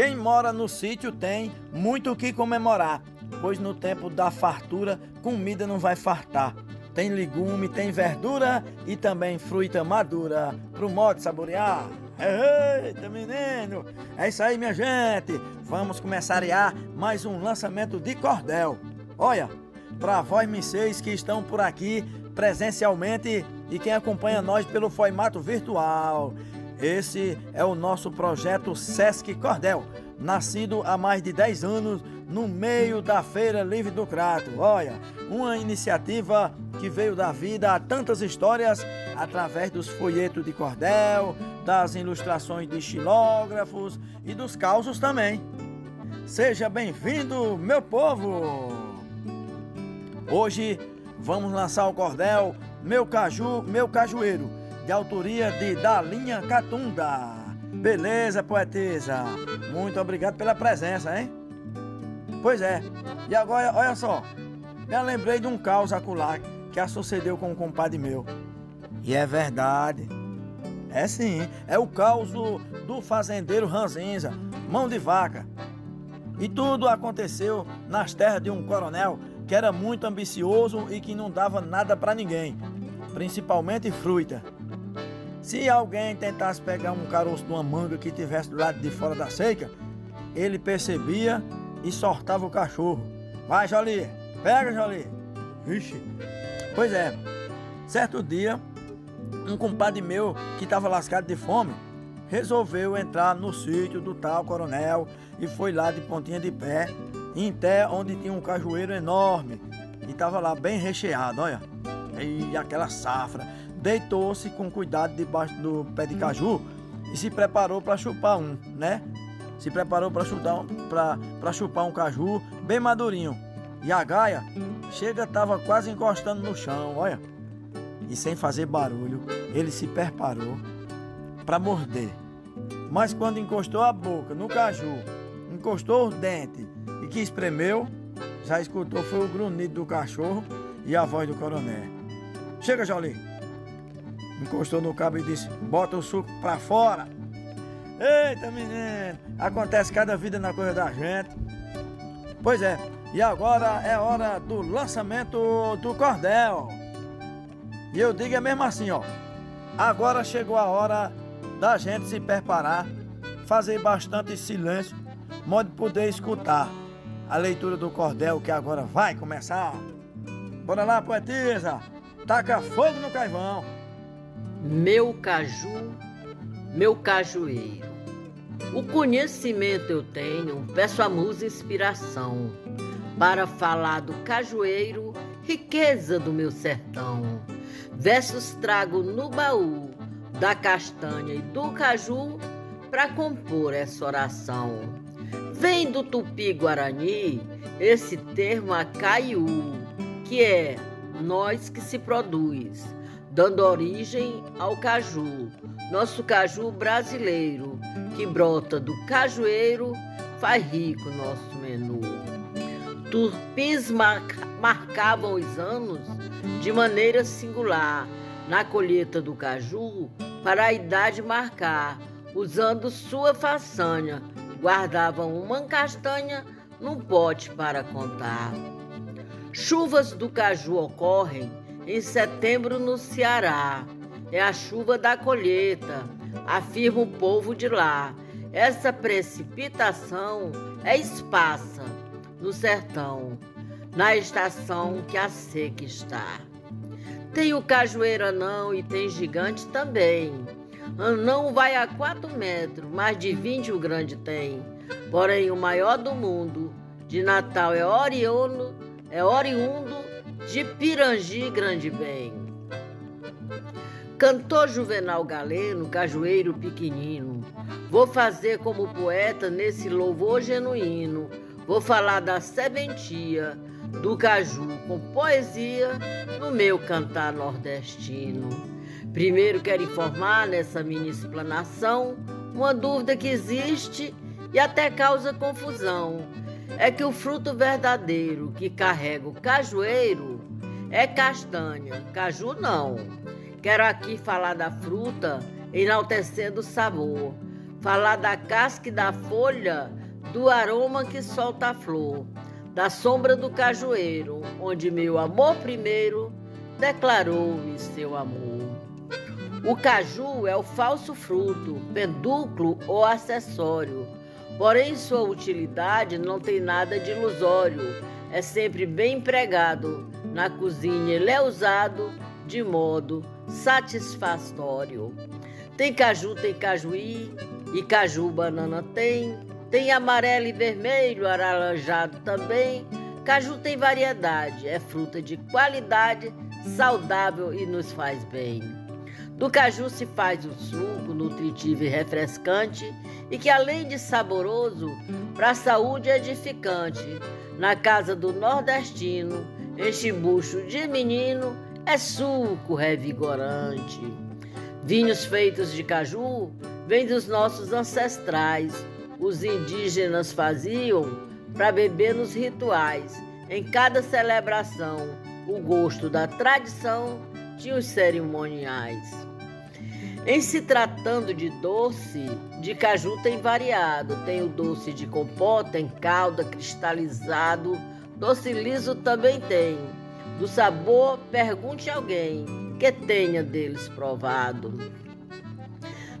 Quem mora no sítio tem muito o que comemorar, pois no tempo da fartura, comida não vai fartar. Tem legume, tem verdura e também fruta madura pro modo saborear. Eita, menino! É isso aí, minha gente! Vamos começar a mais um lançamento de cordel. Olha, para vós, vocês que estão por aqui presencialmente e quem acompanha nós pelo formato virtual. Esse é o nosso projeto Sesc Cordel, nascido há mais de 10 anos no meio da Feira Livre do Crato. Olha, uma iniciativa que veio da vida a tantas histórias através dos folhetos de cordel, das ilustrações de xilógrafos e dos causos também. Seja bem-vindo, meu povo! Hoje vamos lançar o cordel Meu Caju, Meu Cajueiro, de autoria de Dalinha Catunda. Beleza, poetisa? Muito obrigado pela presença, hein? Pois é. E agora, olha só. Me lembrei de um caos acular que sucedeu com um compadre meu. E é verdade. É sim, é o caos do, do fazendeiro Ranzinza, mão de vaca. E tudo aconteceu nas terras de um coronel que era muito ambicioso e que não dava nada para ninguém, principalmente fruta. Se alguém tentasse pegar um caroço de uma manga que tivesse do lado de fora da seca, ele percebia e sortava o cachorro. Vai, Jolie, pega, Jolie. Vixe. Pois é, certo dia, um compadre meu que estava lascado de fome resolveu entrar no sítio do tal coronel e foi lá de pontinha de pé, em pé onde tinha um cajueiro enorme e estava lá bem recheado, olha. E aquela safra. Deitou-se com cuidado debaixo do pé de caju e se preparou para chupar um, né? se preparou para chupar, pra, chupar um caju bem madurinho. E a gaia chega, estava quase encostando no chão, olha. E sem fazer barulho, ele se preparou para morder. Mas quando encostou a boca no caju, encostou os dentes e que espremeu, já escutou foi o grunhido do cachorro e a voz do coronel. Chega, Jolie. Encostou no cabo e disse: Bota o suco para fora. Eita, menino! Acontece cada vida na coisa da gente. Pois é, e agora é hora do lançamento do cordel. E eu digo é mesmo assim, ó. Agora chegou a hora da gente se preparar, fazer bastante silêncio, modo de poder escutar a leitura do cordel que agora vai começar. Bora lá, poetisa! Taca fogo no caivão! Meu caju, meu cajueiro o conhecimento eu tenho, peço a musa inspiração para falar do cajueiro, riqueza do meu sertão. Versos trago no baú da castanha e do caju para compor essa oração. Vem do tupi-guarani esse termo acaiu, que é nós que se produz, dando origem ao caju, nosso caju brasileiro, que brota do cajueiro, faz rico nosso menu. Turpins marcavam os anos de maneira singular na colheita do caju para a idade marcar, usando sua façanha, guardavam uma castanha num pote para contar. Chuvas do caju ocorrem em setembro no Ceará é a chuva da colheita, afirma o povo de lá. Essa precipitação é esparsa no sertão, na estação que a seca está. Tem o cajueiro anão e tem gigante também. Anão vai a quatro metros, mais de vinte o grande tem. Porém, o maior do mundo de Natal é oriundo, é oriundo de Pirangi Grande Bem. Cantor Juvenal Galeno, cajueiro pequenino. Vou fazer como poeta nesse louvor genuíno. Vou falar da sementia do caju com poesia no meu cantar nordestino. Primeiro quero informar nessa minha explanação uma dúvida que existe e até causa confusão. É que o fruto verdadeiro que carrega o cajueiro é castanha, caju não. Quero aqui falar da fruta enaltecendo o sabor. falar da casca e da folha, do aroma que solta a flor, da sombra do cajueiro, onde meu amor primeiro declarou-me seu amor. O caju é o falso fruto, pedúnculo ou acessório, porém sua utilidade não tem nada de ilusório, é sempre bem empregado, na cozinha ele é usado de modo satisfatório. Tem caju, tem cajuí, e caju banana tem, tem amarelo e vermelho, alaranjado também. Caju tem variedade, é fruta de qualidade, saudável e nos faz bem. Do caju se faz um suco nutritivo e refrescante e que além de saboroso, para a saúde é edificante. Na casa do nordestino, enche bucho de menino, é suco revigorante. Vinhos feitos de caju vêm dos nossos ancestrais. Os indígenas faziam para beber nos rituais. Em cada celebração, o gosto da tradição tinha os cerimoniais. Em se tratando de doce, de caju tem variado. Tem o doce de compota em calda, cristalizado. Doce liso também tem. Do sabor, pergunte alguém que tenha deles provado.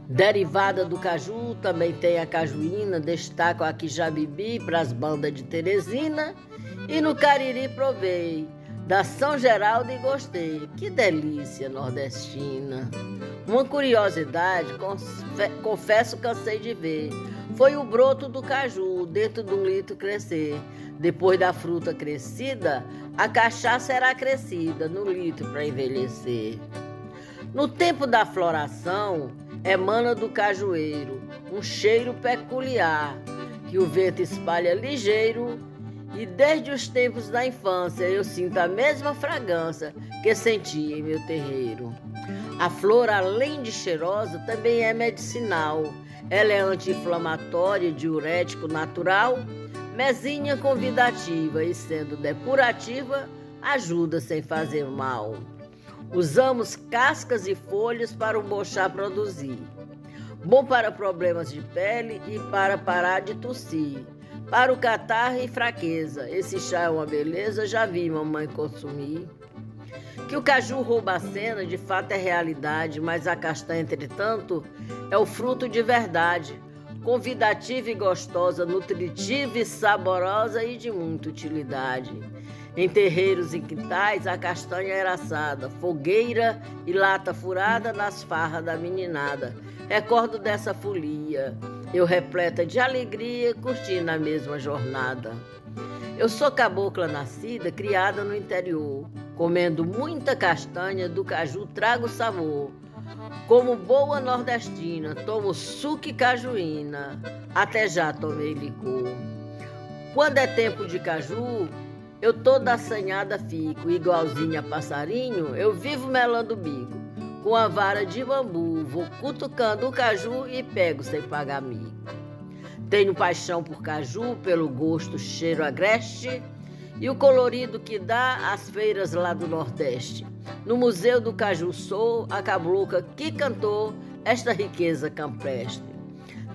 Derivada do caju, também tem a cajuína, destaco aqui já bebi para as bandas de Teresina. E no Cariri provei, da São Geraldo e gostei. Que delícia nordestina! Uma curiosidade, confesso cansei de ver, foi o broto do caju dentro de um litro crescer. Depois da fruta crescida, a cachaça era crescida no litro para envelhecer. No tempo da floração, emana do cajueiro um cheiro peculiar que o vento espalha ligeiro e desde os tempos da infância eu sinto a mesma fragrância que senti em meu terreiro. A flor, além de cheirosa, também é medicinal. Ela é anti-inflamatória, diurético natural, mesinha convidativa e sendo depurativa, ajuda sem fazer mal. Usamos cascas e folhas para o bochá produzir. Bom para problemas de pele e para parar de tossir. Para o catarro e fraqueza, esse chá é uma beleza, já vi mamãe consumir. Que o caju rouba a cena, de fato é realidade, mas a castanha, entretanto, é o fruto de verdade, convidativa e gostosa, nutritiva e saborosa e de muita utilidade. Em terreiros e quintais, a castanha era assada, fogueira e lata furada nas farras da meninada. Recordo dessa folia eu repleta de alegria, curtindo a mesma jornada. Eu sou cabocla nascida, criada no interior, comendo muita castanha, do caju trago sabor. Como boa nordestina, tomo suco e cajuína, até já tomei licor. Quando é tempo de caju, eu toda assanhada fico, igualzinha passarinho, eu vivo melando o bico. Com a vara de bambu, vou cutucando o caju e pego sem pagar mico. Tenho paixão por caju, pelo gosto, cheiro agreste e o colorido que dá às feiras lá do Nordeste. No Museu do Caju sou a cabluca que cantou esta riqueza campestre.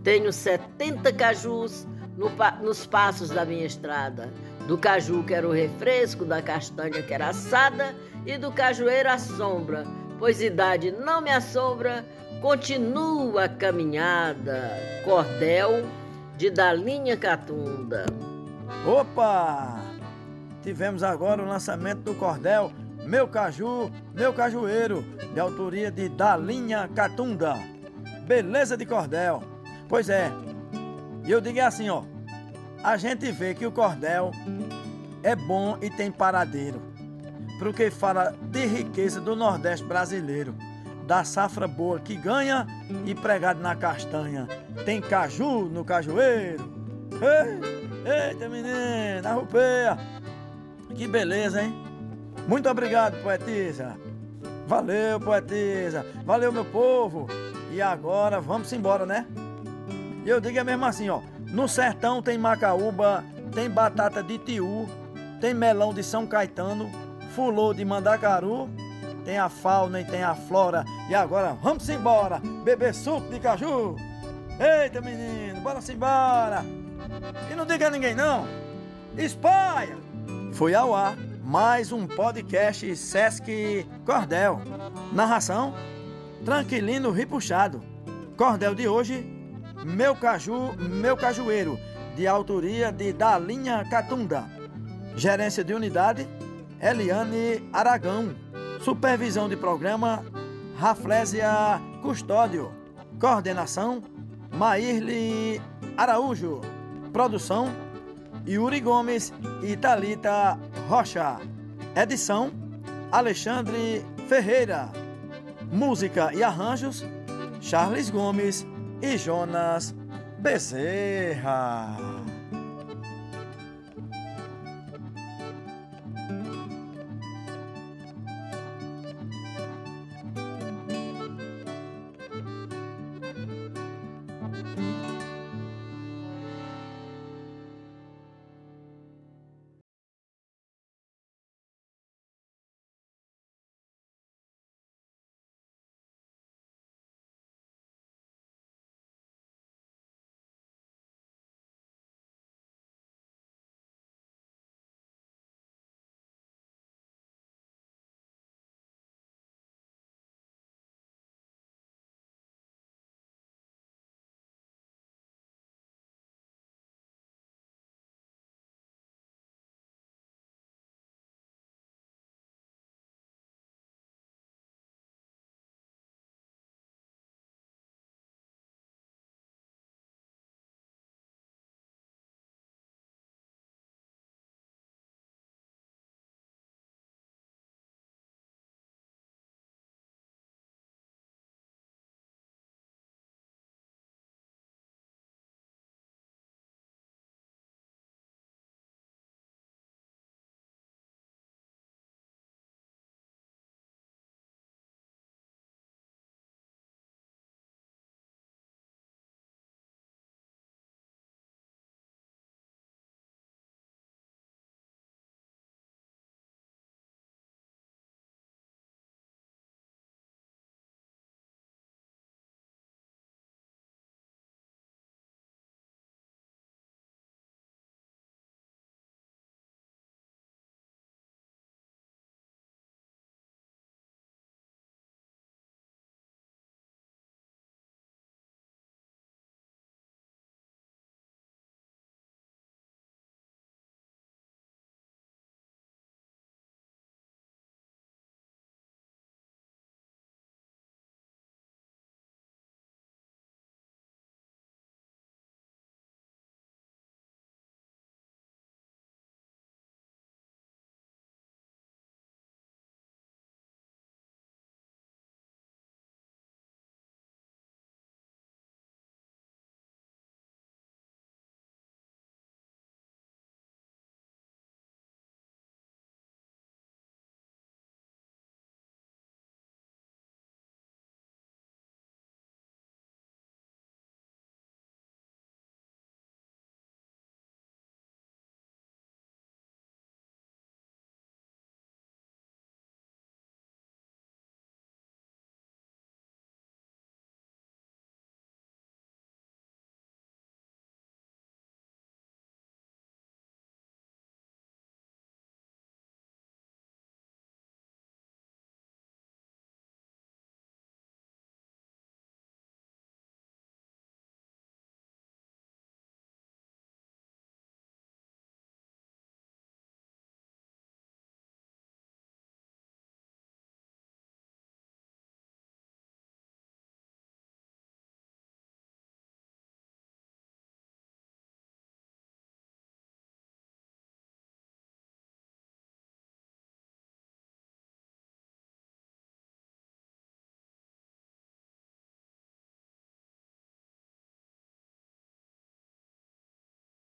Tenho 70 cajus no, nos passos da minha estrada. Do caju que era o refresco, da castanha que era assada e do cajueiro a sombra pois idade não me assombra, continua a caminhada. Cordel de Dalinha Catunda. Opa! Tivemos agora o lançamento do cordel Meu Caju, Meu Cajueiro, de autoria de Dalinha Catunda. Beleza de cordel. Pois é. E eu digo assim, ó. A gente vê que o cordel é bom e tem paradeiro porque fala de riqueza do Nordeste brasileiro, da safra boa que ganha e pregado na castanha. Tem caju no cajueiro. Ei, eita menina, rupeia. Que beleza, hein? Muito obrigado, poetisa. Valeu, poetisa. Valeu, meu povo. E agora vamos embora, né? E eu digo é mesmo assim, ó. No sertão tem macaúba, tem batata de tiu, tem melão de São Caetano, fulô de Mandacaru, tem a fauna e tem a flora. E agora vamos embora beber suco de caju. Eita, menino, bora se embora. E não diga a ninguém não. Espalha! Foi ao ar mais um podcast Sesc Cordel. Narração: Tranquilino Ripuxado. Cordel de hoje: Meu Caju, Meu Cajueiro, de autoria de Dalinha Catunda. Gerência de unidade: Eliane Aragão. Supervisão de programa: Raflésia Custódio. Coordenação: Maírle Araújo. Produção: Yuri Gomes e Talita Rocha. Edição: Alexandre Ferreira. Música e arranjos: Charles Gomes e Jonas Bezerra.